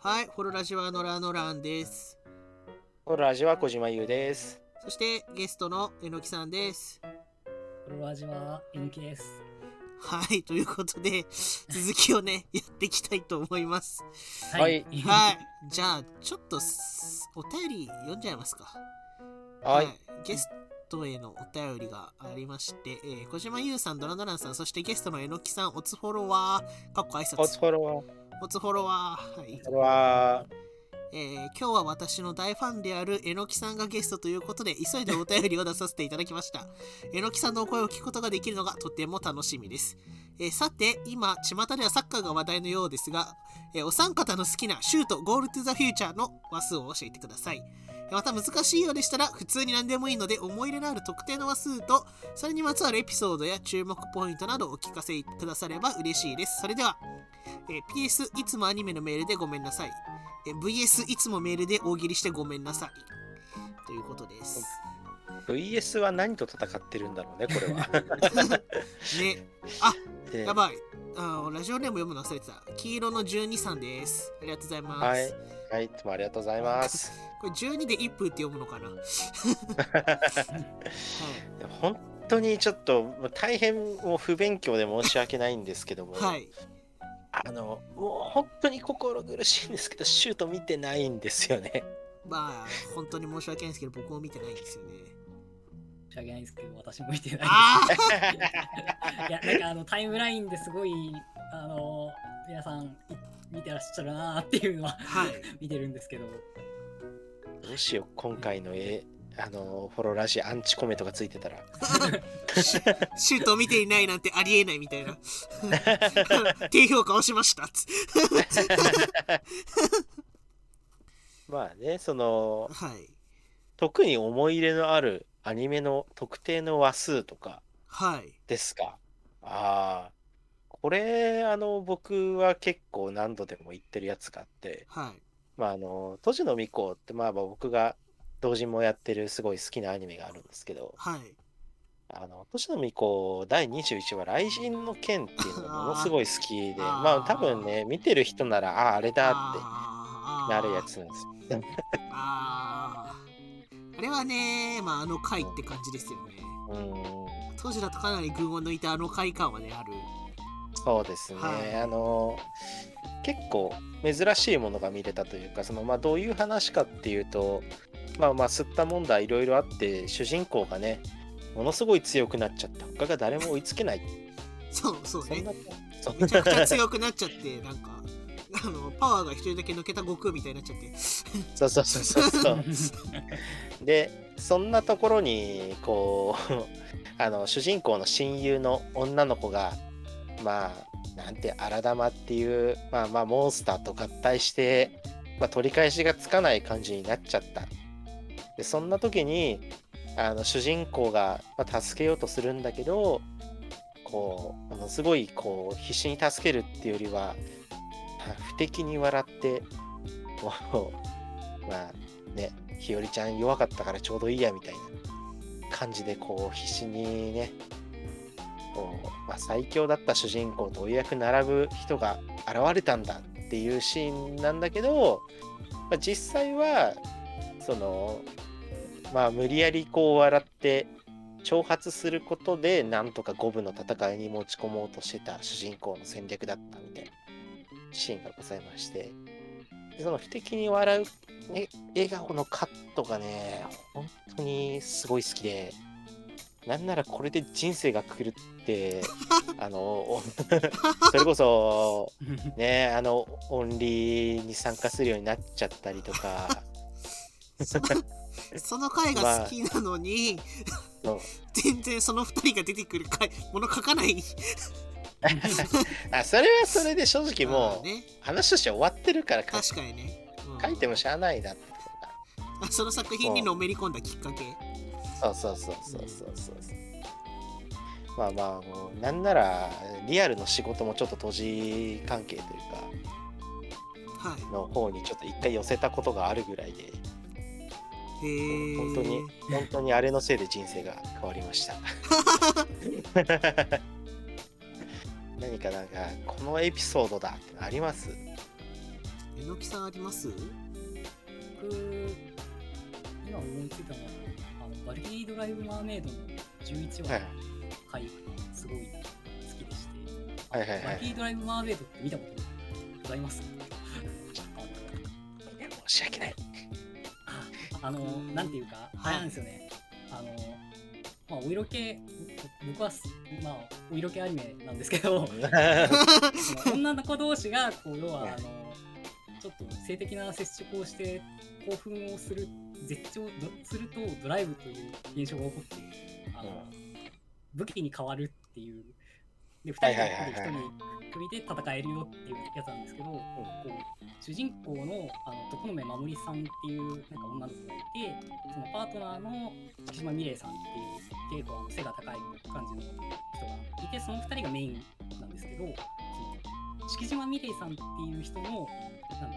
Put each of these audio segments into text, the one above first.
はい、ホロラジはノラノランです。ホロラジは小島優です。そしてゲストのえのきさんです。この味は NK です。はい、ということで、続きをね、やっていきたいと思います。はいはい、じゃあ、ちょっとすお便り読んじゃいますか。はい。ゲストへのお便りがありまして、えー小島優さん、ドラドランさん、そしてゲストのえのきさん、おつフォロワー、かっこ挨おつ拶。フォロワー。おつフォロワー。はい。これは、えー今日は私の大ファンであるえのきさんがゲストということで急いでお便りを出させていただきました えのきさんのお声を聞くことができるのがとても楽しみです、えーさて今巷ではサッカーが話題のようですが、えーお三方の好きなシュートゴールトゥザフューチャーの話数を教えてくださいえーまた難しいようでしたら普通に何でもいいので思い入れのある特定の話数とそれにまつわるエピソードや注目ポイントなどをお聞かせくだされば嬉しいですそれでは、えー PS いつもアニメのメールでごめんなさいえ VS いつもメールで大喜利してごめんなさい。ということです。VS は何と戦ってるんだろうね、これは。ね、あでやばい。あラジオネーム読むの忘れてた。黄色の12さんです。ありがとうございます。はい。はい、いつもありがとうございます。これ12で1分って読むのかな、はい、本当にちょっと大変もう不勉強で申し訳ないんですけども、はい。あの、もう本当に心苦しいんですけど、シュート見てないんですよね。まあ、本当に申し訳ないんですけど、僕も見てないんですよね。申し訳ないですけど、私も見てないあ いや、なんかあのタイムラインですごい、あの、皆さんい見てらっしゃるなーっていうのはあはい。見てるんですけど、どうしよう、今回の絵、あの、フォローラジアンチコメントがついてたら。シュートを見ていないなんてありえないみたいな。低評価をしました。つまあね、その、はい。特に思い入れのあるアニメの特定の話数とかはい。ですか？ああ、これ、あの、僕は結構何度でも言ってるやつがあって、はい。まあ、あの、都市の巫女って、まあ、まあ僕が同人もやってるすごい好きなアニメがあるんですけど、はい。あの、都市の巫女第21話、雷神の剣っていうのがものすごい好きで、あーまあ、多分ね、見てる人なら、ああ、あれだってなるやつなんですよ。あーあれはね、まあ、あの回って感じですよね。うん。当時だとかなり群を抜いたあの回感はね、ある。そうですね、はい。あの結構珍しいものが見れたというかその、まあ、どういう話かっていうとまあまあ吸ったもんだいろいろあって主人公がねものすごい強くなっちゃって他が誰も追いつけない。そうそうね。そめちゃくちゃな強くなっちゃって、な。んか、あの、パワーが一人だけ抜けた悟空みたいになっちゃって。そうそうそうそうそう。でそんなところにこうあの主人公の親友の女の子がまあなんて荒玉っていうまあまあモンスターと合体して、まあ、取り返しがつかない感じになっちゃった。でそんな時にあの主人公が、ま、助けようとするんだけどこうものすごいこう必死に助けるっていうよりは不敵に笑ってこうまあね日和ちゃん弱かったからちょうどいいやみたいな感じでこう必死にねこう、まあ、最強だった主人公とお役並ぶ人が現れたんだっていうシーンなんだけど、まあ、実際はそのまあ無理やりこう笑って挑発することでなんとか五分の戦いに持ち込もうとしてた主人公の戦略だったみたいなシーンがございましてその不敵に笑うね、笑顔のカットがね、本当にすごい好きで、なんならこれで人生が狂って、あの、お それこそ、ね、あの、オンリーに参加するようになっちゃったりとか、そその回が好きなのに、そう全然その二人が出てくる回、もの書かない。あそれはそれで正直もう、まあね、話として終わってるから書確かにね。うん書いてもしゃあないなってあその作品にのめり込んだきっかけ。がそうそうそうそうそうそう。まあまあ、もうなんなら、リアルの仕事もちょっと閉じ関係というか、はい。の方にちょっと一回寄せたことがあるぐらいで、へえ。本当に、本当にあれのせいで人生が変わりました。何かなんか、このエピソードだってあります？えのきさんあります？僕、今思いついたのは、バルキリードライブ・マーメイドの11話はいの回がすごい好きでして、はいはいはい。バルキリードライブ・マーメイドって見たことございます？申し訳ない。ああの、なんていうか、あれなんですよね。あの、まあ、お色気、僕はす、まあ、お色気アニメなんですけど、女の子同士が、こう、要は、あの、ちょっと性的な接触をして興奮をする、絶頂どするとドライブという現象が起こって、あの、武器に変わるっていう、で、二人ではいはいはいはい。一人で戦えるよっていうやつなんですけど、こう主人公のあの徳目守さんっていうなんか女の子がいてそのパートナーの敷島美玲さんっていう結構あの背が高い感じの人がいてその2人がメインなんですけどその敷島美玲さんっていう人のなんか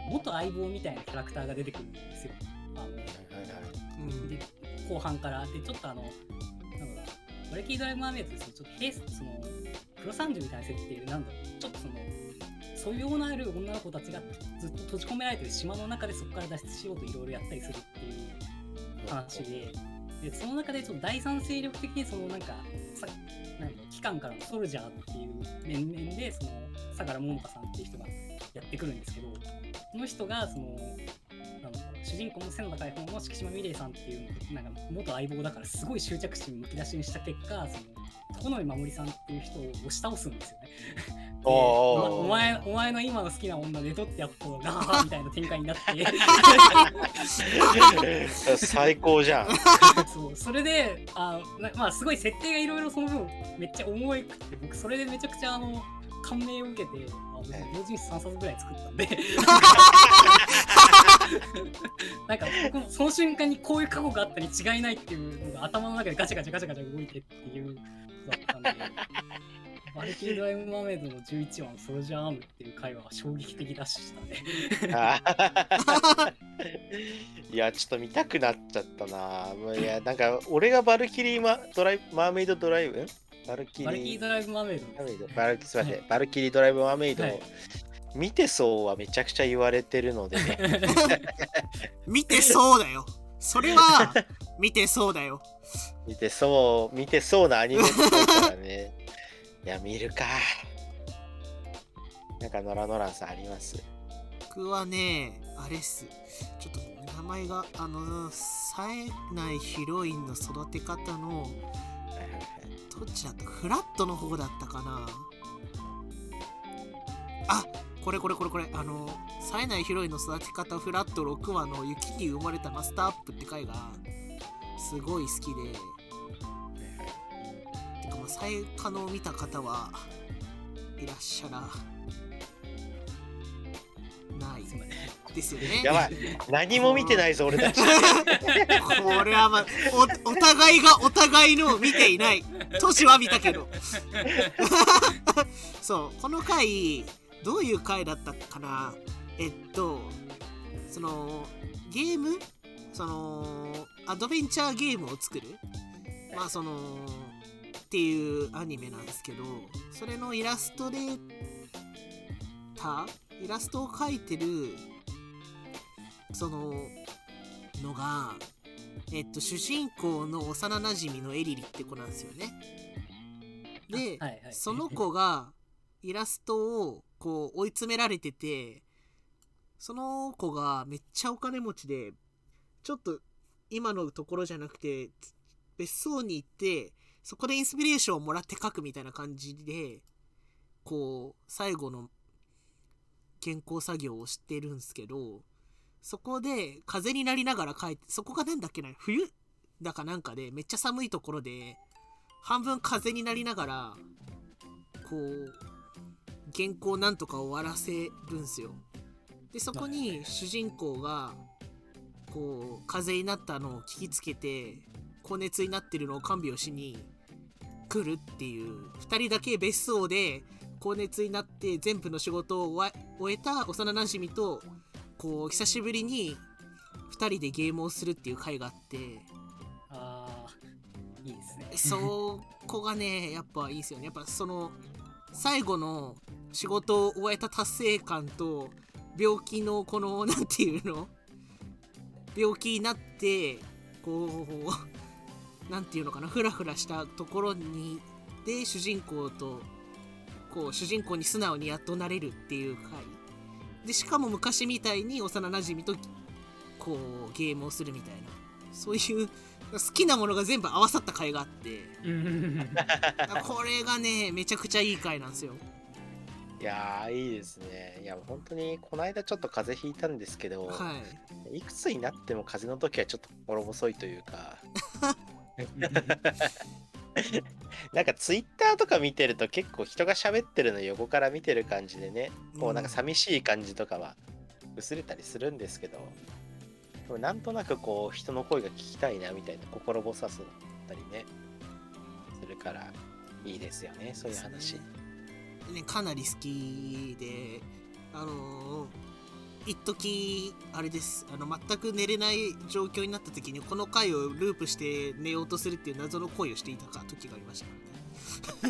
元相棒みたいなキャラクターが出てくるんですよ。あのうんで。後半からでちょっとあのなんだろうなバレキードライブマーメイドですねちょっと平その黒三十みたいな設定でなんだろう。ちょっとその素養のある女の子たちがずっと閉じ込められてる島の中でそこから脱出しようといろいろやったりするっていう話で。でその中でちょっと第三勢力的にそのなんかさなん機関からのソルジャーっていう面々でその相良桃香さんっていう人がやってくるんですけどその人がその主人公の背の高い方の敷島美玲さんっていうなんか元相棒だからすごい執着心むき出しにした結果その守さんっていう人を押し倒すんですよね。でおーおお前お前の今の好きな女寝取ってやっとガーみたいな展開になって。最高じゃん。そう。それであなまあすごい設定がいろいろその分めっちゃ重いくて僕それでめちゃくちゃあの感銘を受けてあのええ同人誌3冊ぐらい作ったんで なんか僕もその瞬間にこういう過去があったに違いないっていうのが頭の中でガチャガチャガチャガチャ動いてっていうだったんで。バルキリードライブマーメイドの11話のソルジャーアームっていう回は衝撃的でしたね。いや、ちょっと見たくなっちゃったな。いや、なんか、俺がバルキリーマドライマーメイドドライブ？んバルキリードライブマーメイドバルキリードライブマーメイド、はい見てそうはめちゃくちゃ言われてるのでね。見てそうだよそれは見てそうだよ見てそう、見てそうなアニメっぽいからね。いや、見るか。なんか、ノラノランさんあります？僕はねあれっすちょっと名前があの冴えないヒロインの育て方のどっちだった？フラットの方だったかなあこれこれこれこれあの冴えないヒロインの育て方フラット6話の雪に生まれたマスターアップって回がすごい好きで。てかまあ冴えかのを見た方はいらっしゃらない。ですよね。やばい、何も見てないぞ、俺たち。これはまあおお互いがお互いのを見ていない。トシは見たけど。そうこの回どういう回だったかな？えっとそのゲーム？そのアドベンチャーゲームを作る？まあそのっていうアニメなんですけどそれのイラストレーター？イラストを描いてるそののがえっと主人公の幼なじみのエリリって子なんですよね。で、はいはい。その子がイラストをこう追い詰められててその子がめっちゃお金持ちでちょっと今のところじゃなくて別荘に行ってそこでインスピレーションをもらって描くみたいな感じでこう最後の原稿作業をしてるんですけどそこで風になりながら描いてそこがなんだっけな冬だかなんかでめっちゃ寒いところで半分風になりながらこう原稿なんとか終わらせるんすよ。でそこに主人公がこう風になったのを聞きつけて高熱になってるのを看病しに来るっていう2人だけ別荘で高熱になって全部の仕事を終え終えた幼なじみとこう久しぶりに2人でゲームをするっていう回があって。あーいいですね。そこがねやっぱいいですよね。やっぱその最後の仕事を終えた達成感と病気のこの なんていうの？病気になってこうなんていうのかな？フラフラしたところにで主人公とこう主人公に素直にやっとなれるっていう回。でしかも昔みたいに幼なじみとこうゲームをするみたいな。そういう好きなものが全部合わさった回があって。これがねめちゃくちゃいい回なんですよいやーいいですね。いや本当にこの間ちょっと風邪ひいたんですけど、はい。いくつになっても風邪の時はちょっと心細いというか。なんかツイッターとか見てると結構人が喋ってるの横から見てる感じでねこうなんか寂しい感じとかは薄れたりするんですけど、でもなんとなくこう人の声が聞きたいなみたいな心細さだったりねするからいいですよねそういう話。ね、かなり好きであのー一時あれです。あの全く寝れない状況になった時にこの回をループして寝ようとするっていう謎の恋をしていたか時がありましたか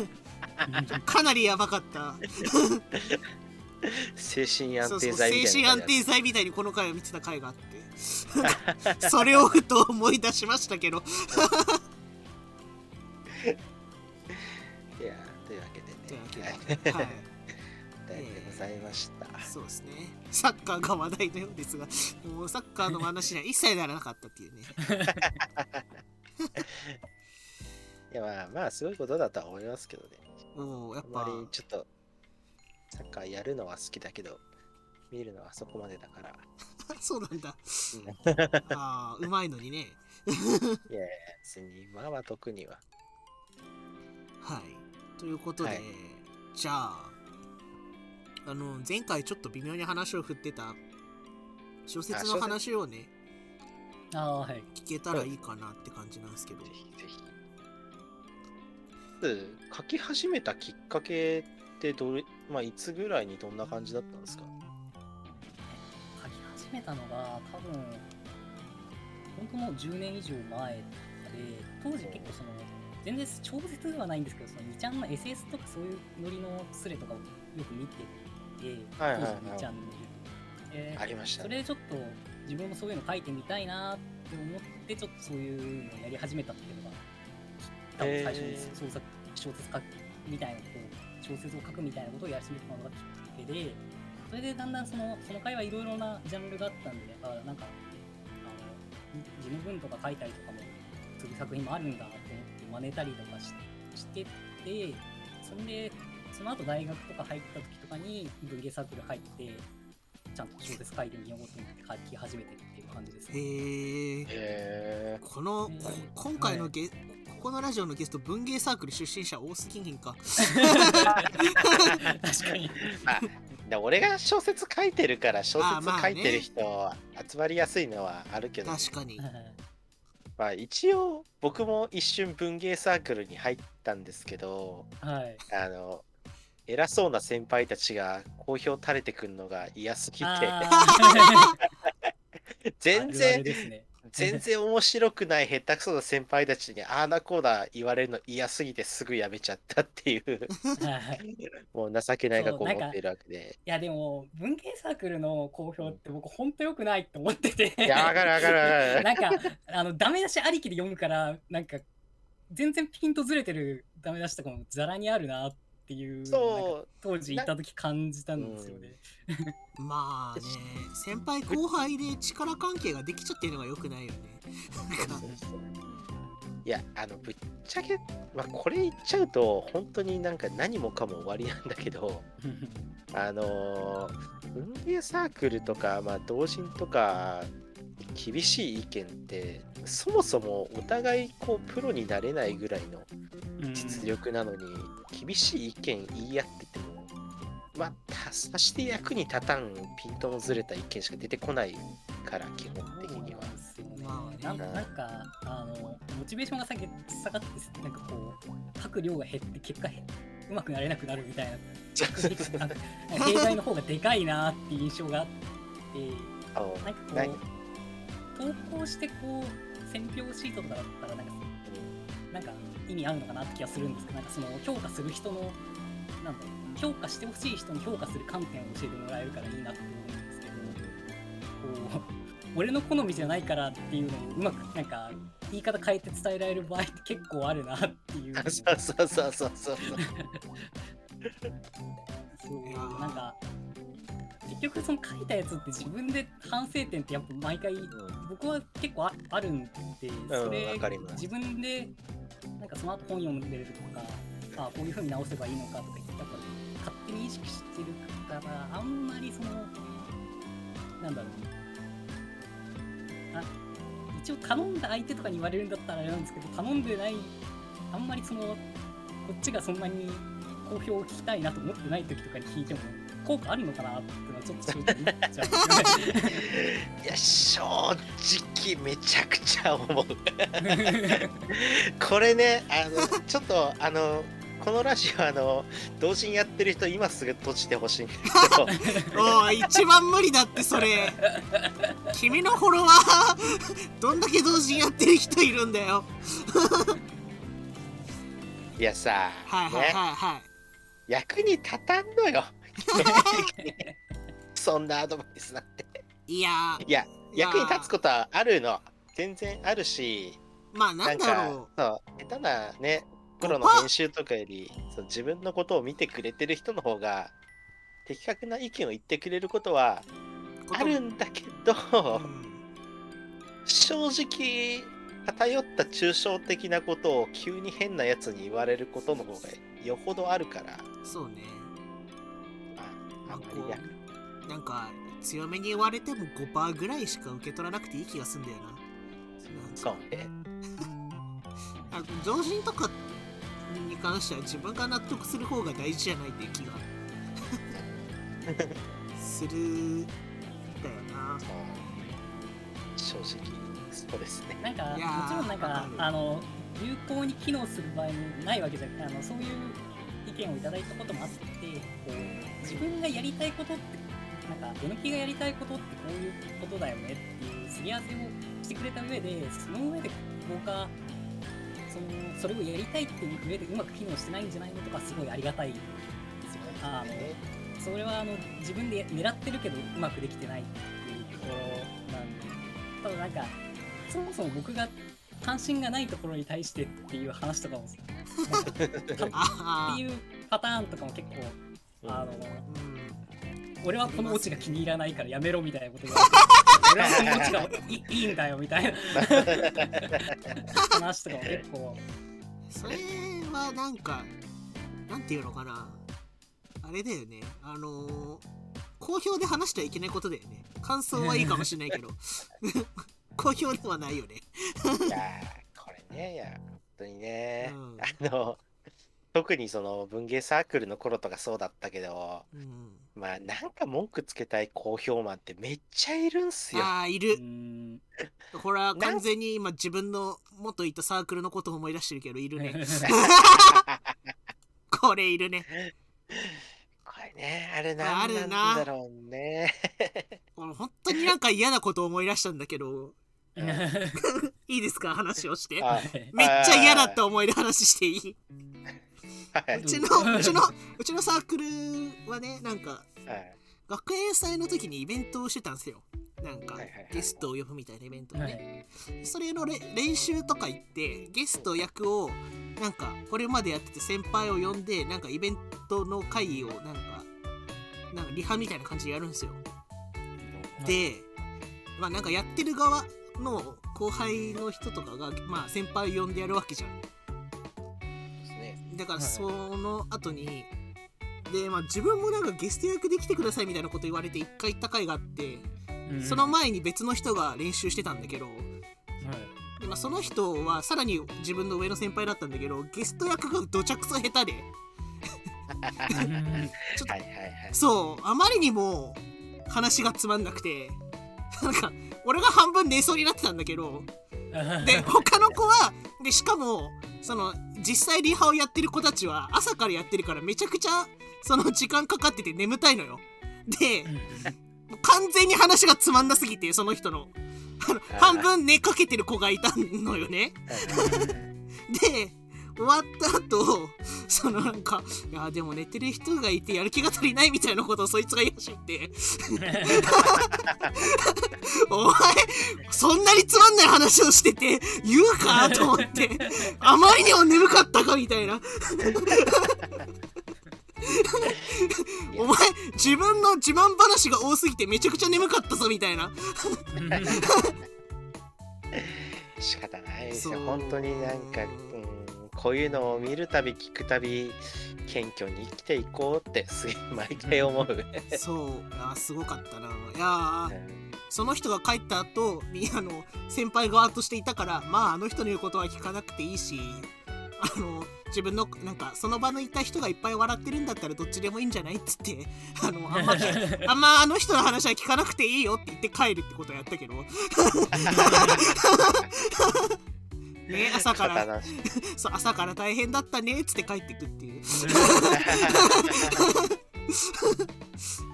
らね。かなりやばかった。精神安定剤み精神安たいな感じ定剤みたいにこの回を見てた回があって。それをふと思い出しましたけどというわけで。ねはい。でございました、そうですね。サッカーが話題のようですがもうサッカーの話には一切ならなかったっていうね。いやまあまあすごいことだとは思いますけどね。もうやっぱ。りちょっとサッカーやるのは好きだけど見るのはそこまでだから。そうなんだ。うん。いああうまいのにね。やいや別に今は特には。はいということで、はい。じゃああの前回ちょっと微妙に話を振ってた小説の話をねああはい。聞けたらいいかなって感じなんですけど。ぜひぜひ。まず書き始めたきっかけってどれまあいつぐらいにどんな感じだったんですか？書き始めたのが多分本当もう10年以上前で当時結構その全然超絶ではないんですけどその2ちゃんの SS とかそういうノリのスレとかをよく見てて、はいはいはい当時2チャンネルえーありましたね。それでちょっと自分もそういうの書いてみたいなって思ってちょっとそういうのをやり始めたっていうのが多分最初に創作小説書くみたいなことを小説を書くみたいなことをやり始めたのがきっかけでそれでだんだんそのその会はいろいろなジャンルがあったんであなんかあの事務文とか書いたりとかもする作品もあるんだと思って真似たりとかししててそんでその後大学とか入った時とかに文芸サークル入ってちゃんと小説書いてみようと思って書き始めてるっていう感じですね。へえへこのこ今回のゲ、ここのラジオのゲスト文芸サークル出身者多すぎひんか？確かに。まあで俺が小説書いてるから小説書いてる人集まりやすいのはあるけど、確かに。まあ一応僕も一瞬文芸サークルに入ったんですけどはい。あの偉そうな先輩たちが好評垂れてくるのが嫌すぎて全然ですね。全然面白くない下手くそな先輩たちにああだこうだ言われるの嫌すぎてすぐやめちゃったっていう。もう情けないがこそうなんか持っているわけで。やでも文芸サークルの好評って僕本当良くないと思ってて。いやわかるわかるわかる。なんかあのダメ出しありきで読むからなんか全然ピンとずれてるダメ出しとかもざらにあるなっていうそう。当時行った時感じたんですよね。まあね先輩後輩で力関係ができちゃってるのがよくないよね。いやあのぶっちゃけ、まあ、これ言っちゃうと本当になんか何もかも終わりなんだけど あのー文芸サークルとか、まあ、同人とか厳しい意見ってそもそもお互いこうプロになれないぐらいの実力なのに、厳しい意見言い合っててもまあたさして役に立たんピントのずれた意見しか出てこないから基本的には。まあねなんなんかあのモチベーションが下げ下がってなんかこう書く量が減って結果へうまくなれなくなるみたいな。弊害の方がでかいなっていう印象があってなんかこう投稿してこう選評シートとかだったらなんかなんか意味あるのかなって気がするんですけどなんかその評価する人のなんだろう評価してほしい人に評価する観点を教えてもらえるからいいなって思うんです俺の好みじゃないからっていうのをうまくなんか言い方変えて伝えられる場合って結構あるなっていうそうそうそうそうそう。そうなんか結局その書いたやつって自分で反省点ってやっぱ毎回僕は結構ああるんでそれ自分でなんかその後本読んでるとかあこういう風に直せばいいのかとか言ってやっぱ勝手に意識してるからあんまりそのなんだろう。あ一応頼んだ相手とかに言われるんだったらあれなんですけど頼んでないあんまりそのこっちがそんなに好評を聞きたいなと思ってない時とかに聞いても効果あるのかなってのはちょっと正直思っちゃういや、正直めちゃくちゃ思う。これね、あの、ちょっと、あの、このラジオ、あの、同時にやってる人、今すぐ閉じてほしいんですけど、おい一番無理だってそれ。君のフォロワーどんだけ同時にやってる人いるんだよ。いやさ、はいはいはいね、はい。役に立たんのよ。そんなアドバイスなんて。いや。いや、役に立つことはあるの。全然あるし、まあなんだろう。そう、下手なね、プロの編集とかより、そう自分のことを見てくれてる人の方が、的確な意見を言ってくれることはあるんだけど、うん。正直、偏った抽象的なことを急に変なやつに言われることの方がよほどあるから、そうねああんまりやなんか強めに言われても5%ぐらいしか受け取らなくていい気がすんだよな。そうね。あの常人とかに関しては自分が納得する方が大事じゃないっていう気が。するんだよな。正直、そうですね。なんかもちろんなんかあの有効に機能する場合もないわけじゃあのそういう意見をいただいたこともあってこう自分がやりたいことってなんかえのきがやりたいことってこういうことだよねっていうすり合わせをしてくれた上でその上で僕がそのそれをやりたいっていう上でうまく機能してないんじゃないのとかすごいありがたいですよあのそれはあの自分で狙ってるけどうまくできてないっていうところなんで。ただなんかそもそも僕が関心がないところに対してっていう話とかも ってあいうパターンとかも結構あのーうん。俺はこのオチが気に入らないからやめろみたいなこと言われて。俺はこのオチがい いいんだよみたいな。話とかも結構。それはなんかなんていうのかな。あれだよね。あのー好評で話してはいけないことだよね。感想はいいかもしれないけど。好評ではないよね。いやーこれね、いや、本当にね、うん。あの、特にその文芸サークルの頃とかそうだったけど、うん。まあなんか文句つけたい好評マンってめっちゃいるんすよ。うああいる。ーんこれは完全に今自分の元いたサークルのことを思い出してるけどいるね。これいるね。これね、あれあなんるな。なんだろうね。俺本当になんか嫌なことを思い出したんだけど。いいですか？話をして。あめっちゃ嫌だった思い出話していい？はい。うちの うちのうちのサークルはねなんかはい。学園祭の時にイベントをしてたんですよ。なんかはいはいはいゲストを呼ぶみたいなイベントをはね、い。それのれ練習とか行ってゲスト役をなんかこれまでやってて先輩を呼んでなんかイベントの会議をなんかなんかリハみたいな感じでやるんですよ。でまあなんかやってる側の後輩の人とかがまあ先輩を呼んでやるわけじゃん。だからはい。その後に、でまあ自分もなんかゲスト役で来てくださいみたいなこと言われて一回行った回があって、うんその前に別の人が練習してたんだけどで、まあ、その人はさらに自分の上の先輩だったんだけどゲスト役がどちゃくそ下手で。ちょっとはいはいはい。そうあまりにも話がつまんなくてなんか俺が半分寝そうになってたんだけど で他の子はでしかもその実際リハをやってる子たちは朝からやってるからめちゃくちゃその時間かかってて眠たいのよ。で完全に話がつまんなすぎてその人の。半分寝かけてる子がいたのよね。で終わった後 そのなんかいやでも寝てる人がいてやる気が足りないみたいなことをそいつが言い始めて。お前そんなにつまんない話をしてて言うかと思ってあまりにも眠かったかみたいな。お前自分の自慢話が多すぎてめちゃくちゃ眠かったぞみたいな。仕方ないですよ。本当になんか、うん、こういうのを見るたび聞くたび謙虚に生きていこうってすげえ毎回思う、そう。いやすごかったな。いやその人が帰った後みあの先輩側としていたからまああの人の言うことは聞かなくていいしあの自分のなんかその場にいた人がいっぱい笑ってるんだったらどっちでもいいんじゃないっつってあのあんま あんまあの人の話は聞かなくていいよって言って帰るってことをやったけど ね朝から。刀 そう朝から大変だったねっつって帰ってくっていう。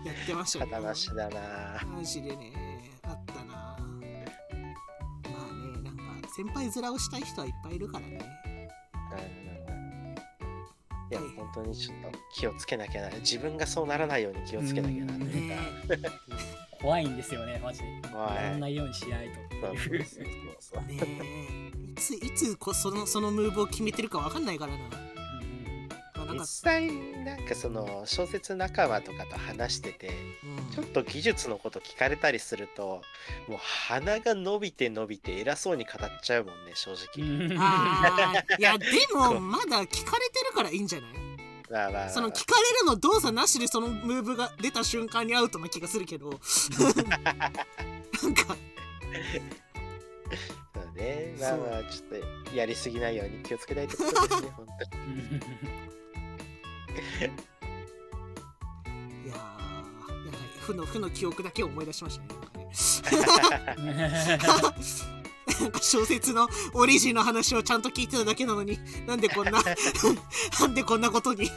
やってましたね刀しだな。マジでねあったな。まあねなんか先輩面をしたい人はいっぱいいるからね。い。や本当にちょっと気をつけなきゃな。自分がそうならないように気をつけなきゃなというか。ね 怖いんですよね、マジ。で。怖い。やらないようにしないと。そうそうそうそう。ねいついつこそのそのムーブを決めてるかわかんないからな、まあ、なん実か、際なんかその小説仲間とかと話しててうん。ちょっと技術のこと聞かれたりするともう鼻が伸びて伸びて偉そうに語っちゃうもんね正直、いや でもまだ聞かれてるからいいんじゃない？まあまあ。まあその聞かれるの動作なしでそのムーブが出た瞬間にアウトな気がするけど。なんかね。まあまあちょっとやりすぎないように気をつけたいとですね 本当に。いやーやばい。負の負の記憶だけを思い出しましたねなんかね。なんか小説のオリジンの話をちゃんと聞いてただけなのになんでこんな なんでこんなことに。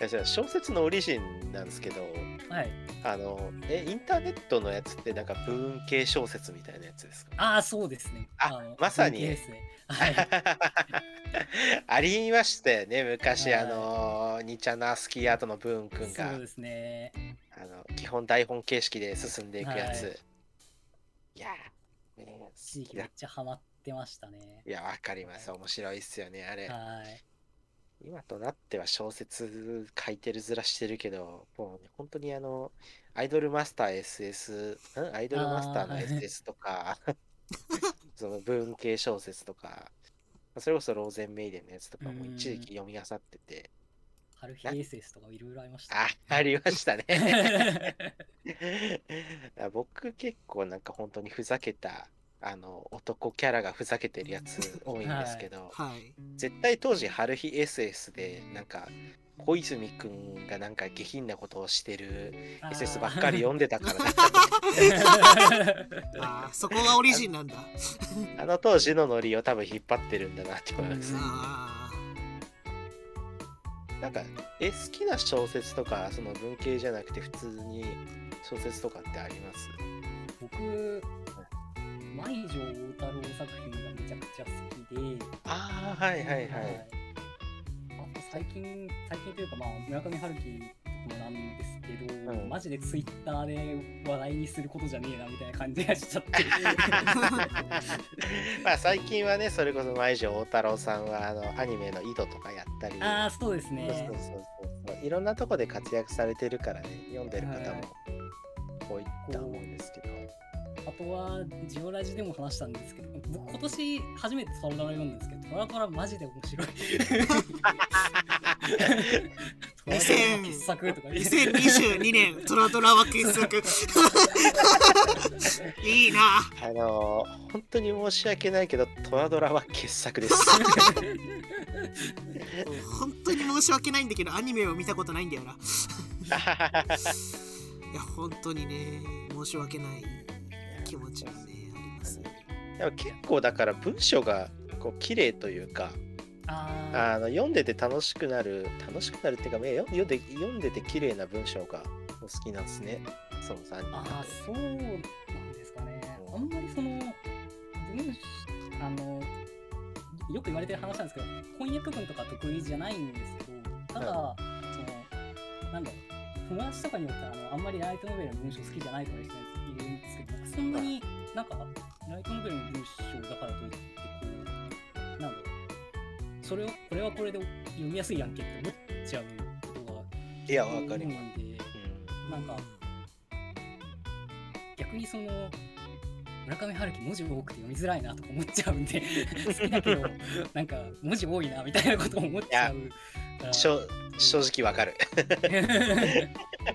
いやじゃあ小説のオリジンなんですけどはい。あのえインターネットのやつってなんか文系小説みたいなやつですか？ああ、そうですね。あのまさにね。はい。ありましたよね昔、はいあのニチャナスキーアートのブーン君がそうですね。あの基本台本形式で進んでいくやつ、はいい、やー、ね、めっちゃハマってましたね。いやわかります面白いっすよねあれ、はい。今となっては小説書いてるずらしてるけどもう、ね、本当にあのアイドルマスター SS ん？アイドルマスターの SS とか その文系小説とかそれこそローゼンメイデンのやつとかも一時期読み漁ってて春日 SS とかいろいろありましたあね。ありましたねね。僕結構なんか本当にふざけたあの男キャラがふざけてるやつ多いんですけど、はい。絶対当時春日 SS でなんか小泉くんがなんか下品なことをしてる SS ばっかり読んでたからな あーそこがオリジンなんだ。あの当時のノリを多分引っ張ってるんだなって思います、あなんかえ好きな小説とかその文系じゃなくて普通に小説とかってあります？僕、舞城太郎作品がめちゃくちゃ好きで、ああはいはいはい、あと最近、最近というか、まあ、村上春樹もなんですけど、うん。マジでツイッターで話題にすることじゃねえなみたいな感じがしちゃって。まあ最近はねそれこそ舞城大太郎さんはあのアニメの井戸とかやったり。ああ、そうですそうそうね。そうそう。いろんなとこで活躍されてるからね読んでる方も多いとは思うんですけど、あとは、ジオラジでも話したんですけど、僕今年初めてトラドラ読んだんですけど、トラドラマジで面白い。トラドラは傑作とか。ー言って2022年トラドラは傑作。いいな。あのー本当に申し訳ないけどトラドラは傑作です。本当に申し訳ないんだけどアニメを見たことないんだよな。いや本当にね申し訳ない気持ちがねありますでも結構だから文章がこう綺麗というかああの読んでて楽しくなる楽しくなるっていうか読んで読んでて綺麗な文章がお好きなんですね。その3人ああ、そうなんですかね。あんまりその、文章あの、よく言われてる話なんですけど翻訳文とか得意じゃないんですけどただ、そのなんだろう友達とかによってあのあんまりライトノベルの文章好きじゃないとかいう人いるんですけど僕そんなになんかライトノベルの文章だからといってこうなんだろうそれをこれはこれで読みやすいやんけって思っちゃうことがいや、わかり多います。んなんか逆にその村上春樹文字多くて読みづらいなとか思っちゃうんで好きだけどなんか文字多いなみたいなことを思っちゃう 正直わかる。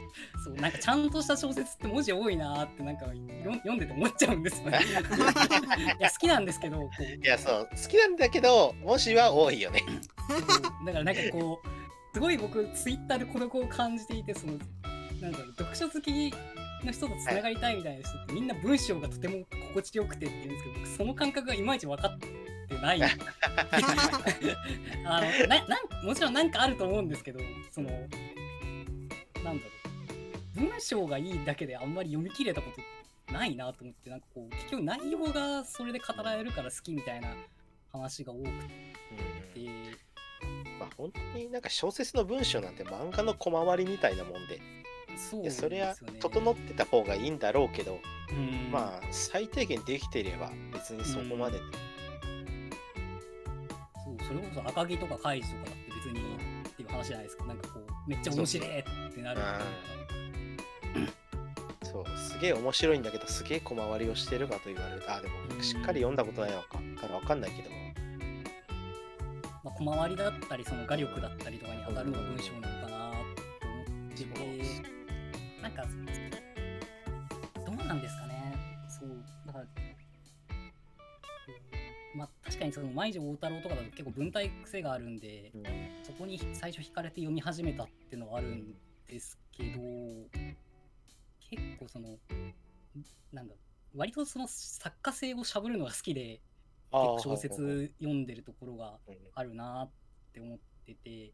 そうなんかちゃんとした小説って文字多いなってなんかよ読んでて思っちゃうんですよね。いや好きなんですけどこういや、そう、好きなんだけど、文字は多いよね。だからなんかこうすごい僕ツイッターで孤独を感じていてそのなんだろう読書好きの人とつながりたいみたいな人ってみんな文章がとても心地よくてって言うんですけど僕その感覚がいまいち分かってない あのななんもちろんなんかあると思うんですけどそのなんだろう文章がいいだけであんまり読み切れたことないなと思ってなんかこう結局内容がそれで語られるから好きみたいな話が多くて。うんまあ、本当になんか小説の文章なんて漫画の小回りみたいなもんで、そうでそれはですよね整ってた方がいいんだろうけど、うん。まあ、最低限できていれば別にそこまで、そうそれこそ赤城とかカイジとかだって別にっていう話じゃないですか。なんかこうめっちゃ面白いってなるすげえ面白いんだけど、すげえ小回りをしてるかと言われる。と、あ、でもうん。しっかり読んだことないのかからわかんないけども、まあ、小回りだったりその画力だったりとかに当たるのが文章なのかなと思ってて。なんかどうなんですかね。そう。だからまあ確かにその舞女大太郎とかだと結構文体癖があるんでうん。そこに最初惹かれて読み始めたっていうのはあるんですけど結構そのなんだ割とその作家性をしゃぶるのが好きで結構小説読んでるところがうん。あるなって思ってて。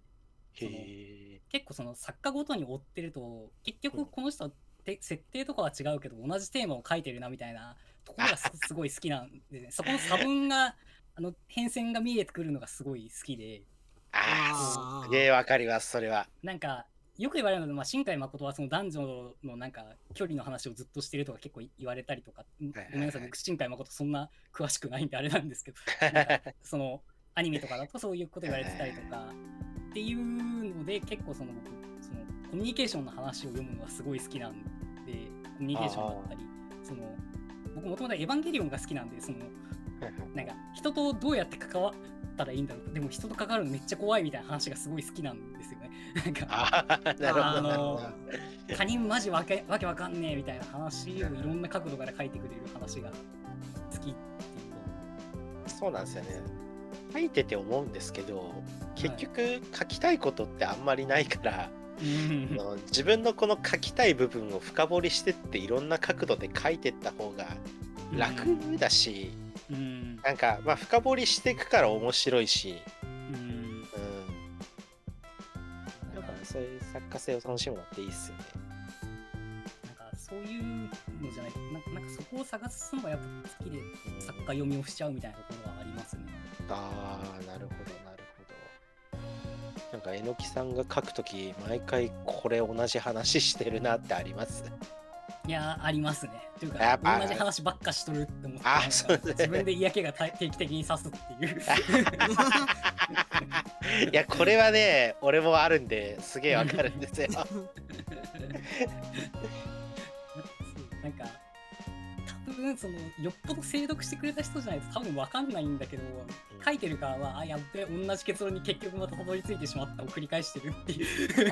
結構その作家ごとに追ってると結局この人はて設定とかは違うけど同じテーマを書いてるなみたいなところがす すごい好きなんで、ね、そこの差分があの変遷が見えてくるのがすごい好きで。ああ、すげえわかります、それは。なんかよく言われるので、まあ、新海誠はその男女のなんか距離の話をずっとしてるとか結構言われたりとかごはいめんなさい僕新海誠そんな詳しくないんであれなんですけど。そのアニメとかだとそういうこと言われてたりとかっていうので結構その僕そのコミュニケーションの話を読むのがすごい好きなんでコミュニケーションだったりその僕もともとエヴァンゲリオンが好きなんでその なんか人とどうやって関わったらいいんだろうでも人と関わるのめっちゃ怖いみたいな話がすごい好きなんですよね。なんかああ、なるほど、なるほど。他人マジわけわけわかんねえみたいな話をいろんな角度から書いてくれる話が好きっていうそうなんですよね。書いてて思うんですけど、結局書きたいことってあんまりないから、あの自分のこの書きたい部分を深掘りしてっていろんな角度で書いてった方が楽だし、うんなんかまあ深掘りしていくから面白いし、うんうん。だからそういう作家性を楽しむのっていいっすよね。なんかそういうのじゃないななんかそこを探すのがやっぱ好きで作家読みをしちゃうみたいなところはありますね。ああ、なるほど、なるほど。なんか、えのきさんが書くとき、毎回これ同じ話してるなってあります？いやーありますね。というやっぱか同じ話ばっかしとるって思ってあそうね自分で嫌気が定期的に刺すっていう。いや、これはね、俺もあるんですげえわかるんですよ。なんか多分そのよっぽど精読してくれた人じゃないと多分分かんないんだけど書いてる側はあやっべ同じ結論に結局またたどり着いてしまったを繰り返してるっていう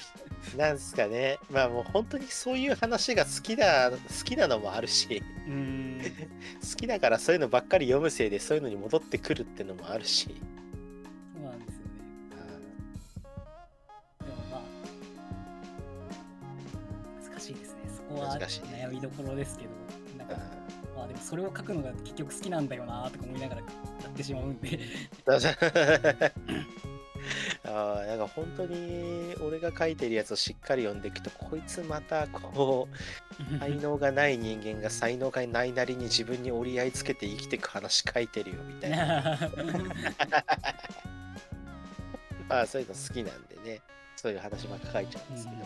なんすかね。まあもう本当にそういう話が好きだ、好きなのもあるし、うん。好きだからそういうのばっかり読むせいでそういうのに戻ってくるってのもあるし。そうなんですよね。でもまあ難しいですね。そこは悩みどころですけど。なんかうん。まあでもそれを書くのが結局好きなんだよなとか思いながらやってしまうんで あーだから本当に俺が書いてるやつをしっかり読んでいくとこいつまたこう才能がない人間が才能がないなりに自分に折り合いつけて生きていく話書いてるよみたいな。まあそういうの好きなんでねそういう話ばっか書いちゃうんですけど、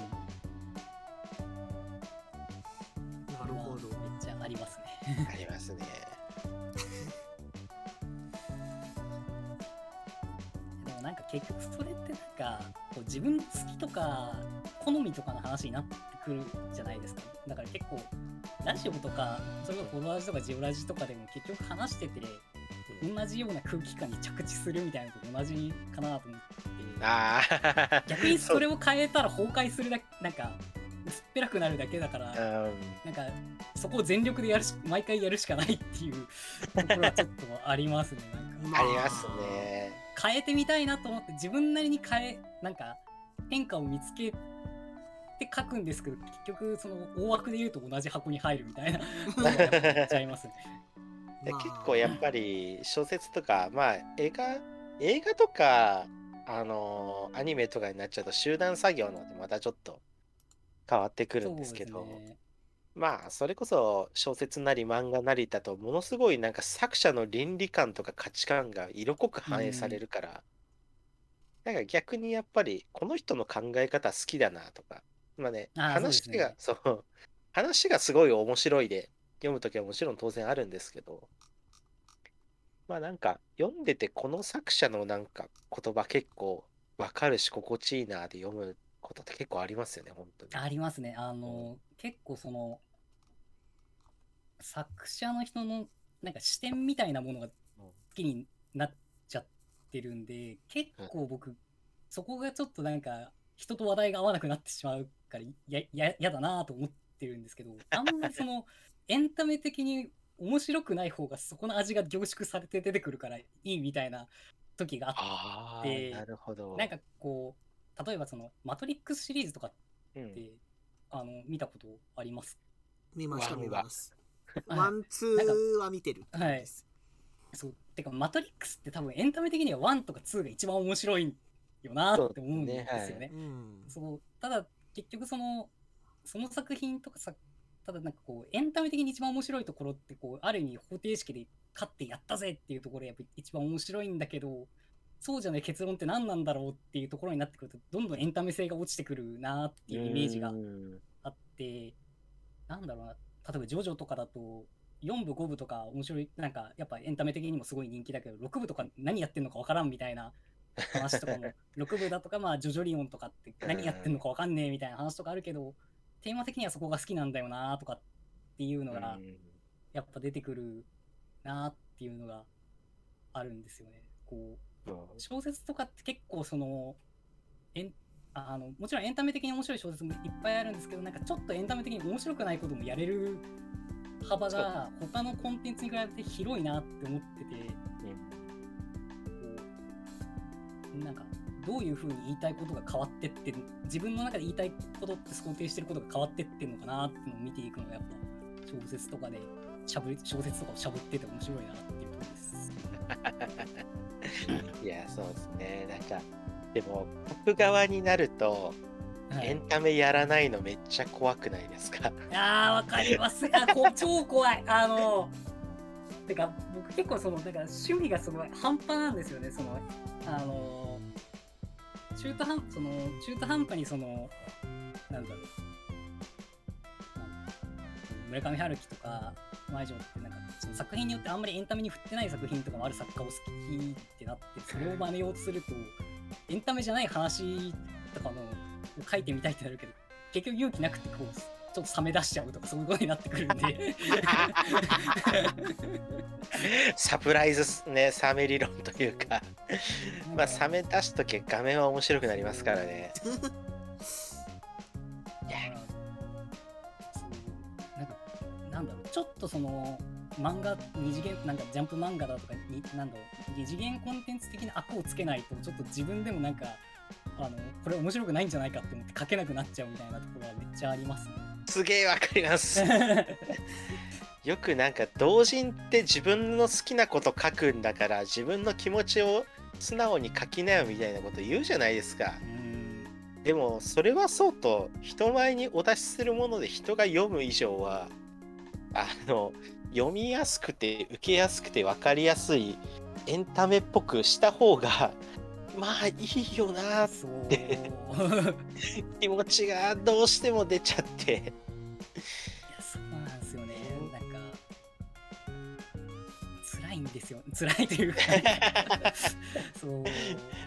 なるほど。めっちゃありますね。ありますねもなんか結局それってなんかこう自分の好きとか好みとかの話になってくるじゃないですか。だから結構ラジオとかそれこそフォロワージとかジオラジとかでも結局話してて同じような空気感に着地するみたいなのと同じかなと思って。ああ逆にそれを変えたら崩壊するだけなんか薄っぺらくなるだけだからうん。なんかそこを全力でやるし毎回やるしかないっていうところはちょっとありますねなんか。あ。りますね。変えてみたいなと思って自分なりに変えなんか変化を見つけて書くんですけど結局その大枠で言うと同じ箱に入るみたいなちゃいますね。結構やっぱり小説とかまあ映画映画とかあのアニメとかになっちゃうと集団作業なんでまたちょっと変わってくるんですけすね。まあそれこそ小説なり漫画なりだとものすごいなんか作者の倫理観とか価値観が色濃く反映されるから、なんか逆にやっぱりこの人の考え方好きだなとか。まあねそうですね。がそう。話がすごい面白いで読むときはもちろん当然あるんですけど。まあなんか読んでてこの作者のなんか言葉結構わかるし心地いいなで読むことって結構ありますよね本当に。ありますね。あの、結構その、作者の人のなんか視点みたいなものが好きになっちゃってるんで、結構僕、そこがちょっとなんか、人と話題が合わなくなってしまうから、や、や、やだなと思ってるんですけど、あんまりその、エンタメ的に面白くない方がそこの味が凝縮されて出てくるからいいみたいな時があってなるほど。なんかこう、例えばその、マトリックスシリーズとかっうん。て、あの、見たことあります？見ましたワンは見ますはいワンツーは見てるはい。そう。てか、マトリックスって多分エンタメ的には1とか2が一番面白いよなって思うんですよね。うん。そう。ただ、結局その、その作品とかさ、ただなんかこう、エンタメ的に一番面白いところって、こう、ある意味方程式で勝ってやったぜっていうところがやっぱ一番面白いんだけど、そうじゃない結論って何なんだろうっていうところになってくると、どんどんエンタメ性が落ちてくるなっていうイメージがうんあって、なんだろうな、例えばジョジョとかだと、4部5部とか面白い、なんかやっぱエンタメ的にもすごい人気だけど、6部とか何やってんのかわからんみたいな 話とかも、6部だとか、まあジョジョリオンとかって何やってんのかわかんねえみたいな話とかあるけど、テーマ的にはそこが好きなんだよなとかっていうのが、やっぱ出てくるなっていうのがあるんですよね。こう、うん小説とかって結構そのエンあのもちろんエンタメ的に面白い小説もいっぱいあるんですけどなんかちょっとエンタメ的に面白くないこともやれる幅が他のコンテンツに比べて広いなって思ってて、こうなんかどういうふうに言いたいことが変わってって自分の中で言いたいことって想定してることが変わってってんのかなっていうのを見ていくのがやっぱ小説とかでしゃぶり小説とかをしゃぶってて面白いなっていうところです。いや、そうですね。なんか、でも、僕側になると、はいエンタメやらないのめっちゃ怖くないですか？あーわかります。あこう 超怖い。あのてか僕結構そのなんか趣味がすごい半端なんですよね。そのあの中途半その中途半端にそのなんだろう。村上春樹とか前城ってなんかその作品によってあんまりエンタメに振ってない作品とかもある作家を好きってなってそれを真似ようとするとエンタメじゃない話とかのを書いてみたいってなるけど結局勇気なくてこうちょっと冷め出しちゃうとかそういうことになってくるんで。サプライズね、サメ理論というか、まあ、サメ出しとき画面は面白くなりますからね。なんだろうちょっとその漫画二次元なんかジャンプ漫画だとかになんだろう二次元コンテンツ的な悪をつけないとちょっと自分でもなんかあのこれ面白くないんじゃないかって思って書けなくなっちゃうみたいなところはめっちゃありますね。すげえわかります。よくなんか同人って自分の好きなこと書くんだから自分の気持ちを素直に書きなよみたいなこと言うじゃないですかうんでもそれはそうと人前にお出しするもので人が読む以上はあの読みやすくて受けやすくて分かりやすいエンタメっぽくした方が まあいいよなそう。気持ちがどうしても出ちゃってですよ。辛いというか。そう。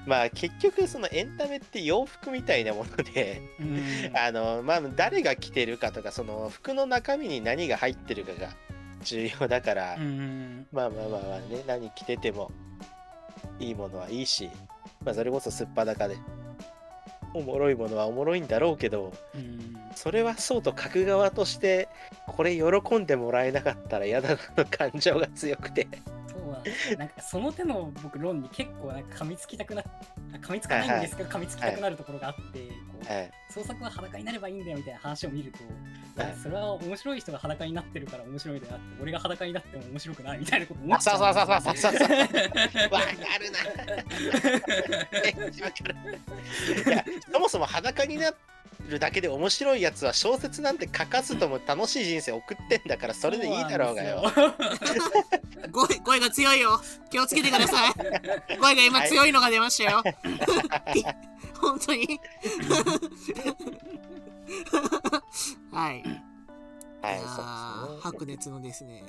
まあ結局そのエンタメって洋服みたいなものでうん。あのまあ誰が着てるかとかその服の中身に何が入ってるかが重要だから、うんまあまあまあまあね何着ててもいいものはいいし、まあ、それこそすっぱだかでおもろいものはおもろいんだろうけどうん。それはそうと書く側としてこれ喜んでもらえなかったら嫌だなの感情が強くてそうなんですよなんかその手の僕論に結構なんか噛みつきたくなあ噛みつかないんですけど、噛みつきたくなるところがあって、こうはい。創作は裸になればいいんだよみたいな話を見ると、はい。それは面白い人が裸になってるから面白いであって俺が裸になっても面白くないみたいなこと思っちゃう。そうそうそうそうそうう。わかるな。そもそも裸になるだけで面白いやつは小説なんて書かずとも楽しい人生送ってんだからそれでいいだろうがよ。声声 が強いよ。気をつけてください。声が今強いのが出ましたよ。本当に。はい。いはいそうですね。白熱のですね。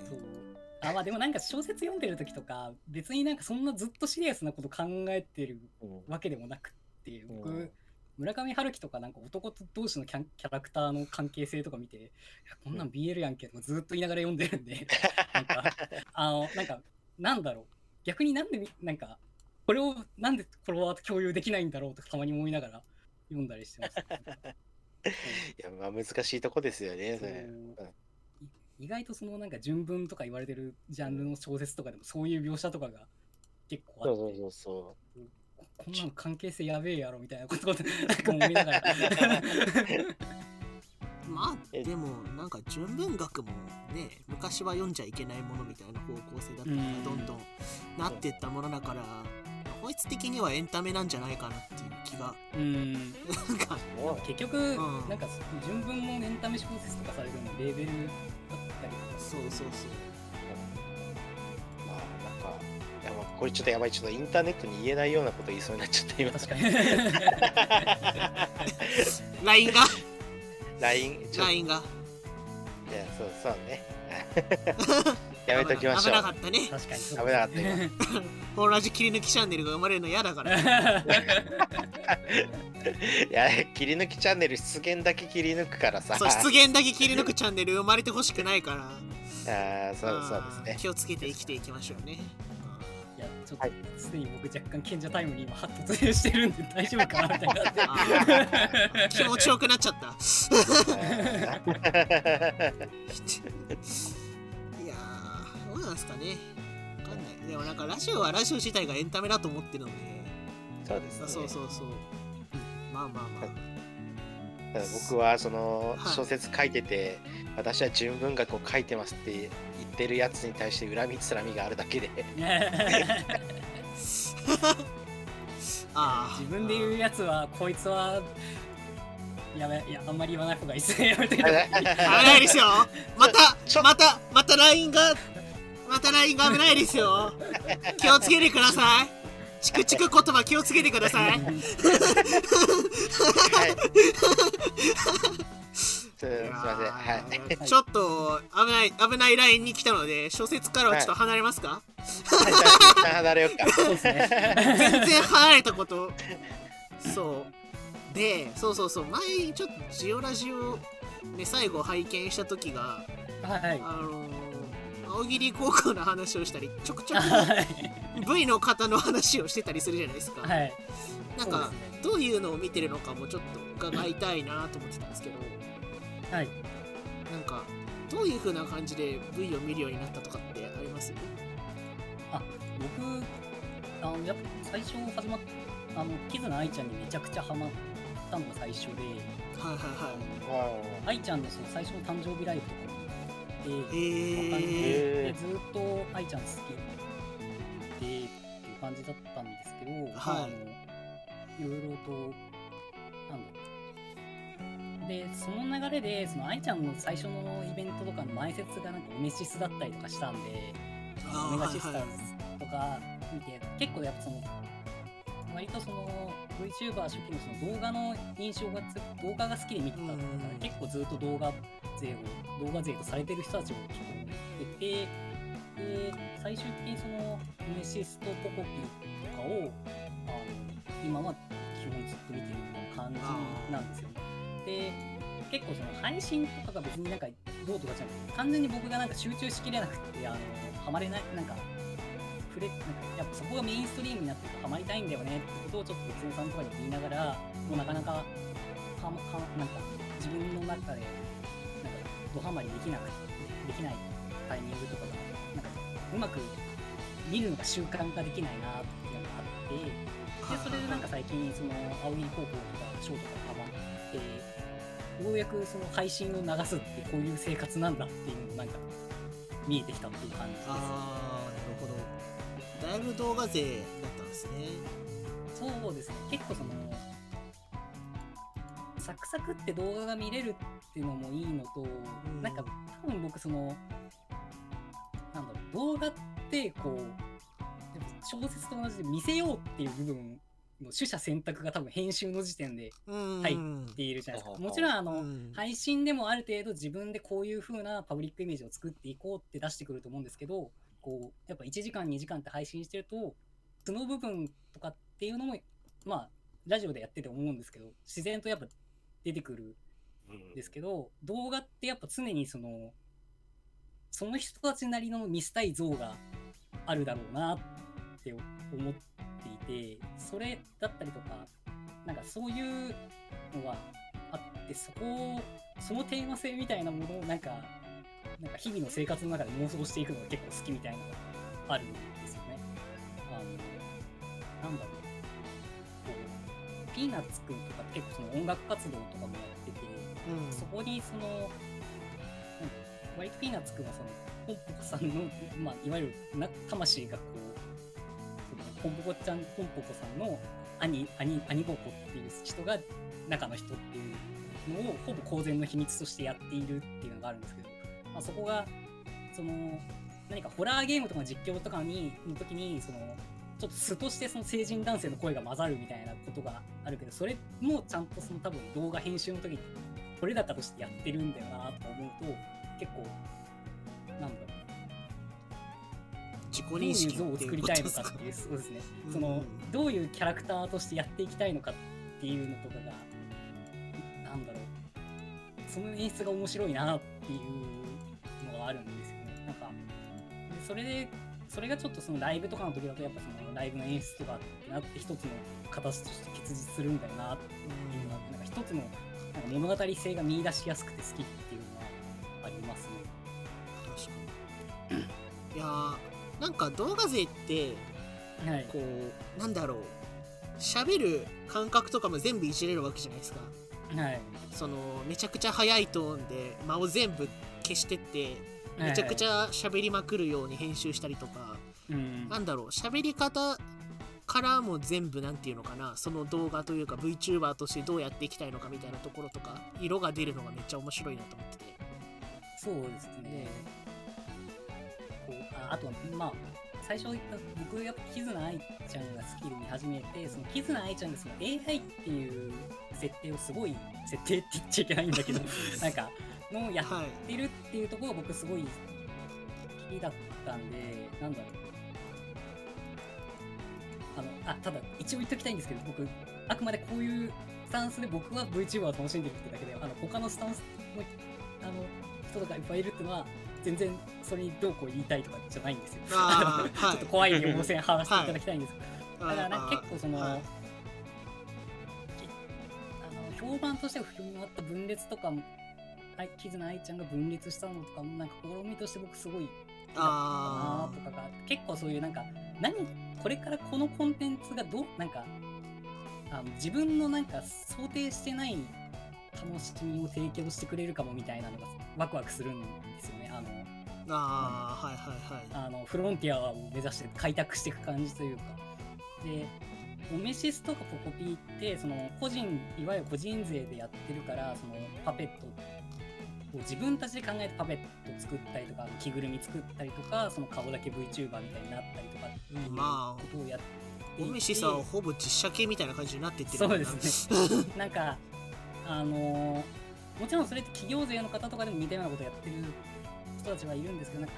あまあでもなんか小説読んでる時とか別になんかそんなずっとシリアスなこと考えてるうん。わけでもなくって僕、うん村上春樹とかなんか男同士のキャンキャラクターの関係性とか見てこんなん BL やんけとかずっと言いながら読んでるんで。なんかあのなんかなんだろう。逆になんでみなんかこれをなんでフォロワーと共有できないんだろうとかたまに思いながら読んだりしてます。いやまあ難しいとこですよねそ意外とそのなんか純文とか言われてるジャンルの小説とかでもそういう描写とかが結構あって。そうそうそうそここんなん関係性やべえやろみたいなことを なんか思いながら。まあえでもなんか純文学もね昔は読んじゃいけないものみたいな方向性だったのがうん。どんどんなってったものだから本質的にはエンタメなんじゃないかなっていう気が。うん。結局、ん。なんか純文もエンタメ小説とかされるのレーベルだったりとか。そうそうそうこれちょっとやばいちょっとインターネットに言えないようなこと言いそうになっちゃった今。確かに。LINE が？LINE ちょっと。LINE が？いやそうそうね。やめときましょう。危なかったね。確かに。危なかった今。ホラジ切り抜きチャンネルが生まれるの嫌だから。いや切り抜きチャンネル出現だけ切り抜くからさ。そう出現だけ切り抜くチャンネル生まれてほしくないから。あーそうそうですね。気をつけて生きていきましょうねちょっはとい。すでに僕若干賢者タイムに今突入してるんで大丈夫かなみたいにな気持ちよくなっちゃった。いやーどうなんすかね。わかんない。でもなんかラジオはラジオ自体がエンタメだと思ってるので。そうですね。そうそうそう。まあまあまあ僕はそのはい。小説書いてて、私は純文学を書いてますって言ってるやつに対して恨みつらみがあるだけで。自分で言うやつはこいつはやめいやあんまり言わない方がいいっすねやめて危ないですよ。またまたまた LINE がまた LINE が危ないですよ。気をつけてくださいチクチク言葉気をつけてください。はい。すすいません。はい。ちょっと危ない危ないラインに来たので小説からはちょっと離れますか、離れようか。そうですね全然離れたこと。そう。でそうそうそう。前ちょっとジオラジオね最後拝見した時がはいあのー青桐高校の話をしたりちょくちょはい。く V の方の話をしてたりするじゃないですか、はい。なんかね。どういうのを見てるのかもちょっと伺いたいなと思ってたんですけど。はい。なんかどういう風な感じで V を見るようになったとかってあります？僕あのやっぱ最初始まっあのキズナ愛ちゃんにめちゃくちゃハマったのが最初で。はいはいはい。愛ちゃんのその最初の誕生日ライブとかてえででずっと愛ちゃん好きでっていう感じだったんですけど、はい。まああのいろいろとなんだろう。でその流れでその愛ちゃんの最初のイベントとかの前説がなんかオメシスだったりとかしたんでオメガシスタはいはいーズとか見て、結構やっぱその割とその VTuber 初期のその動画の印象がつ動画が好きで見てたからうん。結構ずっと動画勢を動画勢とされてる人たちを結構見て。てで最終的にそのオメシスとポコピとかをあの今は基本ずっと見てるみたいな感じなんですよ。ね。で結構その配信とかが別になんかどうとかじゃなくて完全に僕がなんか集中しきれなくてあのハマれないなんか触れなんかやっぱそこがメインストリームになってるとハマりたいんだよねってことをちょっと別さんとかに言いながらもうなかなかははなんか自分の中でなんかドハマりできなくできないタイミングとかがなんかうまく見るのが習慣化できないなっていうのがあってでそれでなんか最近その青木高校とかショーとかハマってようやくその配信を流すってこういう生活なんだっていうのがなんか見えてきたっていう感じです。あなるほどだいぶ動画勢だったんですね。そうですね。結構そのサクサクって動画が見れるっていうのもいいのと、ん。なんか多分僕そのなんだろう動画ってこう小説と同じで見せようっていう部分の取捨選択が多分編集の時点でうん。入っているじゃないですか。もちろんあの、うん。配信でもある程度自分でこういう風なパブリックイメージを作っていこうって出してくると思うんですけどこうやっぱ1時間2時間って配信してるとその部分とかっていうのもまあラジオでやってて思うんですけど自然とやっぱ出てくるん。ですけど動画ってやっぱ常にそのその人たちなりの見せたい像があるだろうなって思っていてそれだったりとかなんかそういうのがあってそこをそのテーマ性みたいなものをなんかなんか日々の生活の中で妄想していくのが結構好きみたいなのがあるんですよね。あのなんだろう。こうピーナッツくんとか結構その音楽活動とかもやっててうん。そこにその割とピーナッツくんはそのポンポコさんの、まあ、いわゆるな魂がこうそのポンポコちゃんポンポコさんの兄兄兄ボコっていう人が中の人っていうのをほぼ公然の秘密としてやっているっていうのがあるんですけど、まあ、そこがその何かホラーゲームとかの実況とかにの時にそのちょっと素としてその成人男性の声が混ざるみたいなことがあるけどそれもちゃんとその多分動画編集の時にこれ高としてやってるんだよなと思うと結構なんだろう。自己どういう認識像を作りたいのかっていうそうですね。そのどういうキャラクターとしてやっていきたいのかっていうのとかがなんだろう。その演出が面白いなっていうそれでそれがちょっとそのライブとかの時だとやっぱそのライブの演出とかってなって一つの形として結実するんだよなっていうのがなんか一つのなんか物語性が見出しやすくて好きっていうのはありますね。確かにいやーなんか動画勢ってはい、こうなんだろう喋る感覚とかも全部いじれるわけじゃないですか。はい、そのめちゃくちゃ速いトーンで間を全部消してってめちゃくちゃ、ゃ喋りまくるように編集したりとか。うん、なんだろう喋り方からも全部なんていうのかな。その動画というか VTuber としてどうやっていきたいのかみたいなところとか色が出るのがめっちゃ面白いなと思ってて。そうですね。こうああとは、まあ、最初言った僕やっぱキズナアイちゃんがスキル見始めて、そのキズナアイちゃんがその AI っていう設定をすごい、設定って言っちゃいけないんだけど、なんか、のやはいってるっていうところが僕すごい好きだったんで、なんだろう。あの、あ、ただ一応言っときたいんですけど、僕、あくまでこういうスタンスで僕は VTuber を楽しんでるってだけで、あの、他のスタンスの、あの、人とかいっぱいいるっていうのは、全然それにどうこう言いたいとかじゃないんですよ。あーの ちょっと怖い予防線張らせていただきたいんですけど、あだから結構その、評判としては不評になった分裂とかも、はい、キズナ愛ちゃんが分裂したのとかもなんか試みとして僕すごいあなとかが結構そういうなんか何これからこのコンテンツがどうなんかあの自分のなんか想定してない楽しみを提供してくれるかもみたいなのがワクワクするんですよね。あのあーはいはいはい。あのフロンティアを目指して開拓していく感じというか。でオメシスとかポコピーってその個人いわゆる個人税でやってるからそのパペットを自分たちで考えてパペット作ったりとか着ぐるみ作ったりとかその顔だけ VTuber みたいになったりとかっていうまあことをやっていて。オメシさんはほぼ実写系みたいな感じになってってるそうんですね。なんかあのーもちろんそれって企業税の方とかでも似たようなことやってる人たちはいるんですけどなんか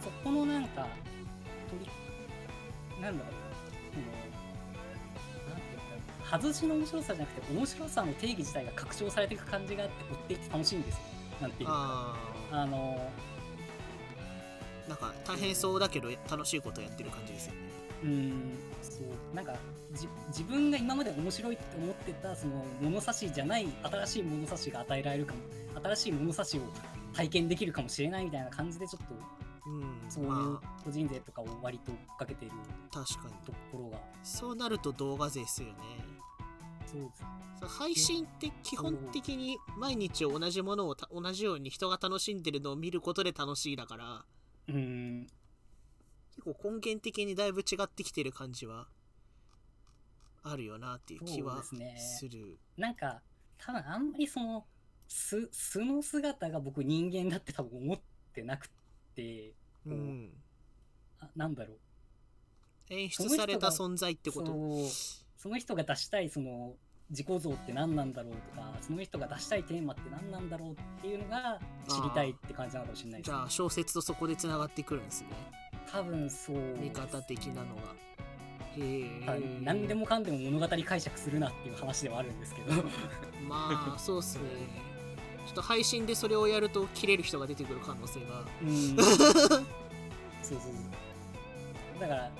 そそこのなんか取りなんだろう。外しの面白さじゃなくて面白さの定義自体が拡張されていく感じがあって追っていって楽しいんですよなんていうかああのーなんか大変そうだけど楽しいことやってる感じですよね。うーん。そう。なんかじ自分が今まで面白いって思ってたその物差しじゃない新しい物差しが与えられるかも。新しい物差しを体験できるかもしれないみたいな感じでちょっとうんそういうま個人税とかを割と追っかけてるあ確かに。ところが。そうなると動画税ですよね。そうですそう配信って基本的に毎日同じものをた同じように人が楽しんでるのを見ることで楽しいだから。うーん。結構根源的にだいぶ違ってきてる感じはあるよなっていう気はですね。する。なんか多分あんまりその素素の姿が僕人間だって多分思ってなくてうん。あなんだろう。演出された存在ってこと？その人が出したいその自己像って何なんだろうとかその人が出したいテーマって何なんだろうっていうのが知りたいって感じなのかもしれないですじゃあ小説とそこでつながってくるんですね。多分そう見方的なのが。へあえ何でもかんでも物語解釈するなっていう話ではあるんですけど。まあそうっすね。ちょっと配信でそれをやると切れる人が出てくる可能性が。うん。そうそうそう。だから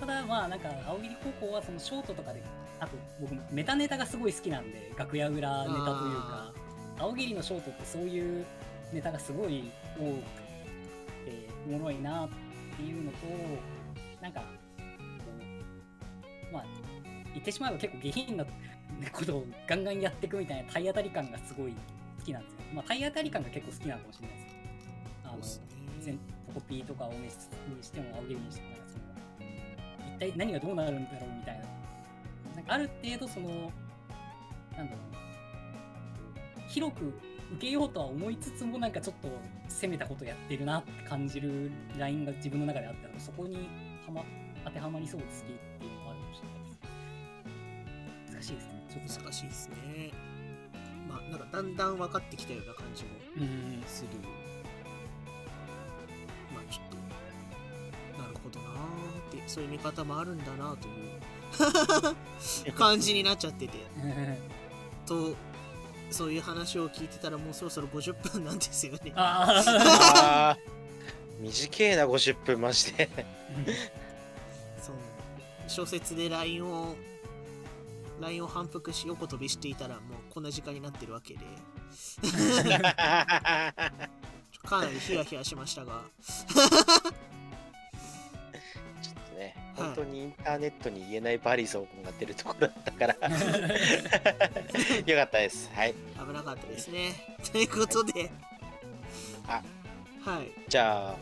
ただまあなんか青桐高校はそのショートとかであと僕メタネタがすごい好きなんで楽屋裏ネタというか青桐のショートってそういうネタがすごい多くておもろいなっていうのとなんかこうまあ言ってしまえば結構下品なことをガンガンやっていくみたいな体当たり感がすごい好きなんですよ。まあ体当たり感が結構好きなのかもしれないです。あの全ポコピーとかをにしても青ゲにしても体何がどうなるんだろうみたいな。なんかある程度そのなんだろうな。広く受けようとは思いつつもなんかちょっと攻めたことやってるなって感じるラインが自分の中であったのでそこにはま当てはまりそうで好きっていうのもあるかもしれないです。難しいですね。ちょっと難しいですね。まあなんかだんだん分かってきたような感じもうんするまそういう見方もあるんだなという感じになっちゃってて。とそういう話を聞いてたらもうそろそろ50分なんですよね。ああー。短えな50分マジで。そう。小説で LINE を LINE を反復し横跳びしていたらもうこんな時間になってるわけで。かなりヒヤヒヤしましたが当にインターネットに言えないバリゾーンが出るところだったから。よかったです。はい。危なかったですね。ということで。あ。はい。じゃあ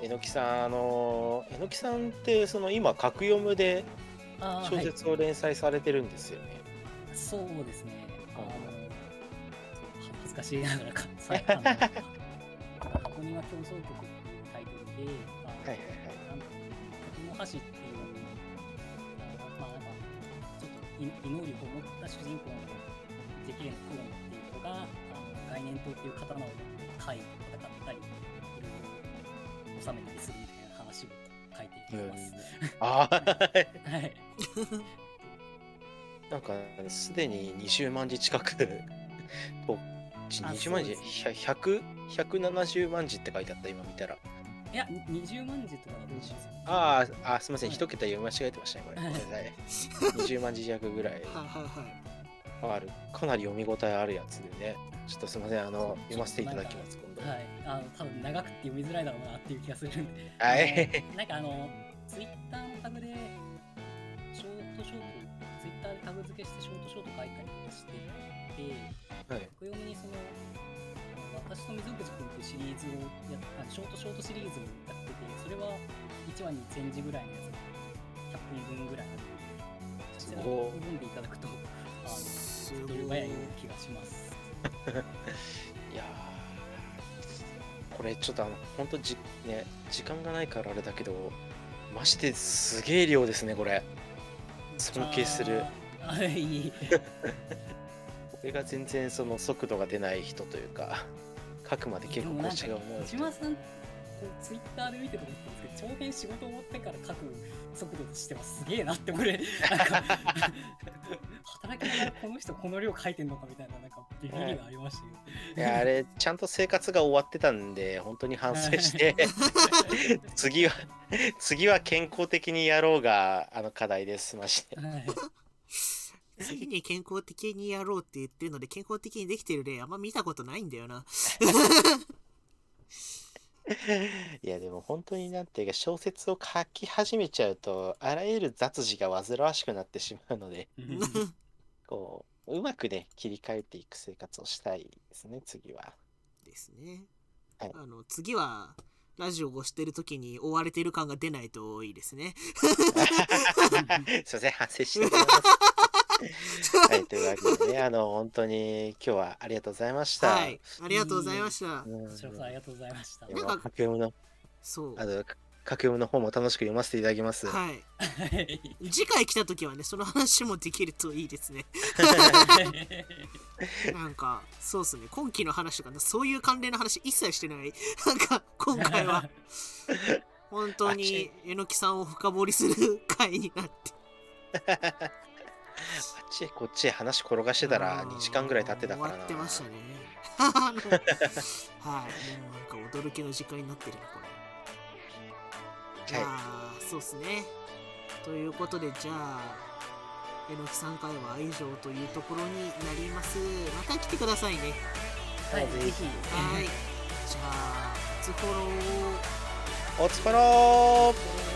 えのきさんあのえのきさんってその今格読むで小説を連載されてるんですよね、そうですね。あの恥ずかしいながらか、さあの 箱庭競争曲っていうタイトルで、はいはいなんだろう時の箸って能力を持った主人公のジェキレンクロンっていう子が、あの概念刀っていう刀を持って戦ったり、いろいろ収めたりするみたいな話を書いています。ああはい。なんかすでに20万字近くとちあ20万字？そう100 170万字って書いてあった今見たらいや、20万字とかはどうしますあーあすみません。はい。一桁読み間違えてましたねこれ。ごめんなさい20万字弱ぐら い。ある。かなり読み応えあるやつでね。ちょっとすみません。あの読ませていただきます今度。はい、あの多分長くて読みづらいだろうなっていう気がするんで。はい。なんかあの、ツイッターのタグで、ショートショート、ツイッターでタグ付けしてショートショート書いたりとかしてて、はい。読みにその私と水口君ってシリーズをやショートショートシリーズをやってて、それは1話に1000字ぐらいのやつが100組分ぐらいあるので、そちらおを読んでいただくと、あの、す手っ取り早い気がします。いやーこれちょっとあの本当じね時間がないからあれだけどマジですげえ量ですねこれ尊敬する。はい、い いこれが全然その速度が出ない人というか書くまで結構腰が重い小島さん、こうツイッターで見てて思ったんですけど、長編仕事終わってから書く速度としてはす。げえなって、俺、なんか、働きながらこの人この量書いてんのかみたいな、なんかビビりがありましたよ。いやあれちゃんと生活が終わってたんで本当に反省して 次は次は健康的にやろうがあの課題です。マジで。はい次に健康的にやろうって言ってるので健康的にできてる例あんま見たことないんだよな。いやでも本当になんていうか小説を書き始めちゃうとあらゆる雑事が煩わしくなってしまうのでこううまくね切り替えていく生活をしたいですね次はですね。はいあの次はラジオをしてる時に追われてる感が出ないといいですね。すいません反省しております はいというわけでねあの本当に今日はありがとうございました、はい。ありがとうございました。うんこちらこそありがとうございました。なんか格読むのそう。あの格読むの方も楽しく読ませていただきます、はい。はい次回来た時はね、その話もできるといいですね。なんか、そうっすね。今期の話とかね、そういう関連の話一切してない。なんか、今回は、本当に、えのきさんを深掘りする回になって。あっちへこっちへ話転がしてたら2時間ぐらい経ってたからな終わってましたね。はい。もうなんか驚きの時間になってるな、これ。じゃあ、そうっすね。ということで、じゃあ、えのきさん会は以上というところになります。また来てくださいね。はい、ぜひ。はい。じゃあ、初フォローを。おつかろー